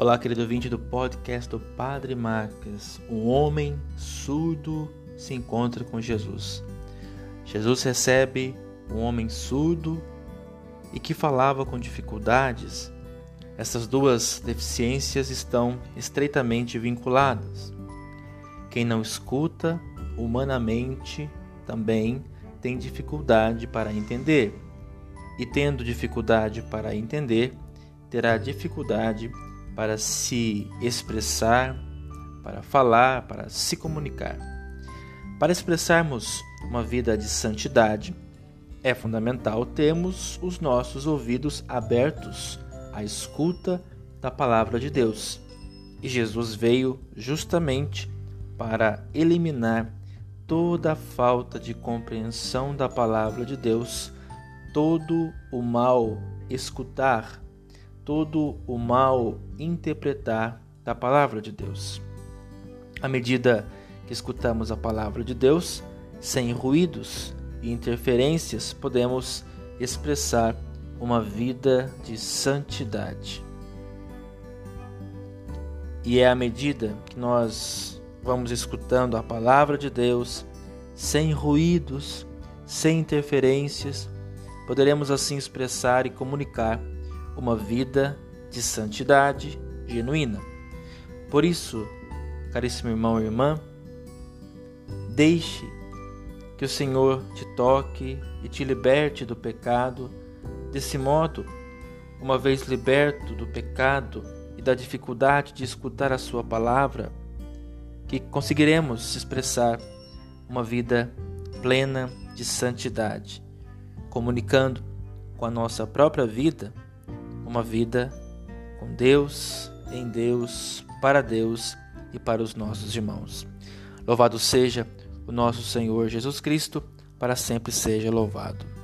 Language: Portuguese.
Olá, querido ouvinte do podcast do Padre Marques. Um homem surdo se encontra com Jesus. Jesus recebe um homem surdo e que falava com dificuldades. Essas duas deficiências estão estreitamente vinculadas. Quem não escuta, humanamente, também tem dificuldade para entender. E tendo dificuldade para entender, terá dificuldade para se expressar, para falar, para se comunicar. Para expressarmos uma vida de santidade, é fundamental termos os nossos ouvidos abertos à escuta da palavra de Deus. E Jesus veio justamente para eliminar toda a falta de compreensão da palavra de Deus, todo o mal escutar todo o mal interpretar da palavra de Deus. À medida que escutamos a palavra de Deus, sem ruídos e interferências, podemos expressar uma vida de santidade. E é à medida que nós vamos escutando a palavra de Deus, sem ruídos, sem interferências, poderemos assim expressar e comunicar uma vida de santidade genuína. Por isso, caríssimo irmão e irmã, deixe que o Senhor te toque e te liberte do pecado. Desse modo, uma vez liberto do pecado e da dificuldade de escutar a Sua palavra, que conseguiremos expressar uma vida plena de santidade, comunicando com a nossa própria vida uma vida com Deus, em Deus, para Deus e para os nossos irmãos. Louvado seja o nosso Senhor Jesus Cristo, para sempre seja louvado.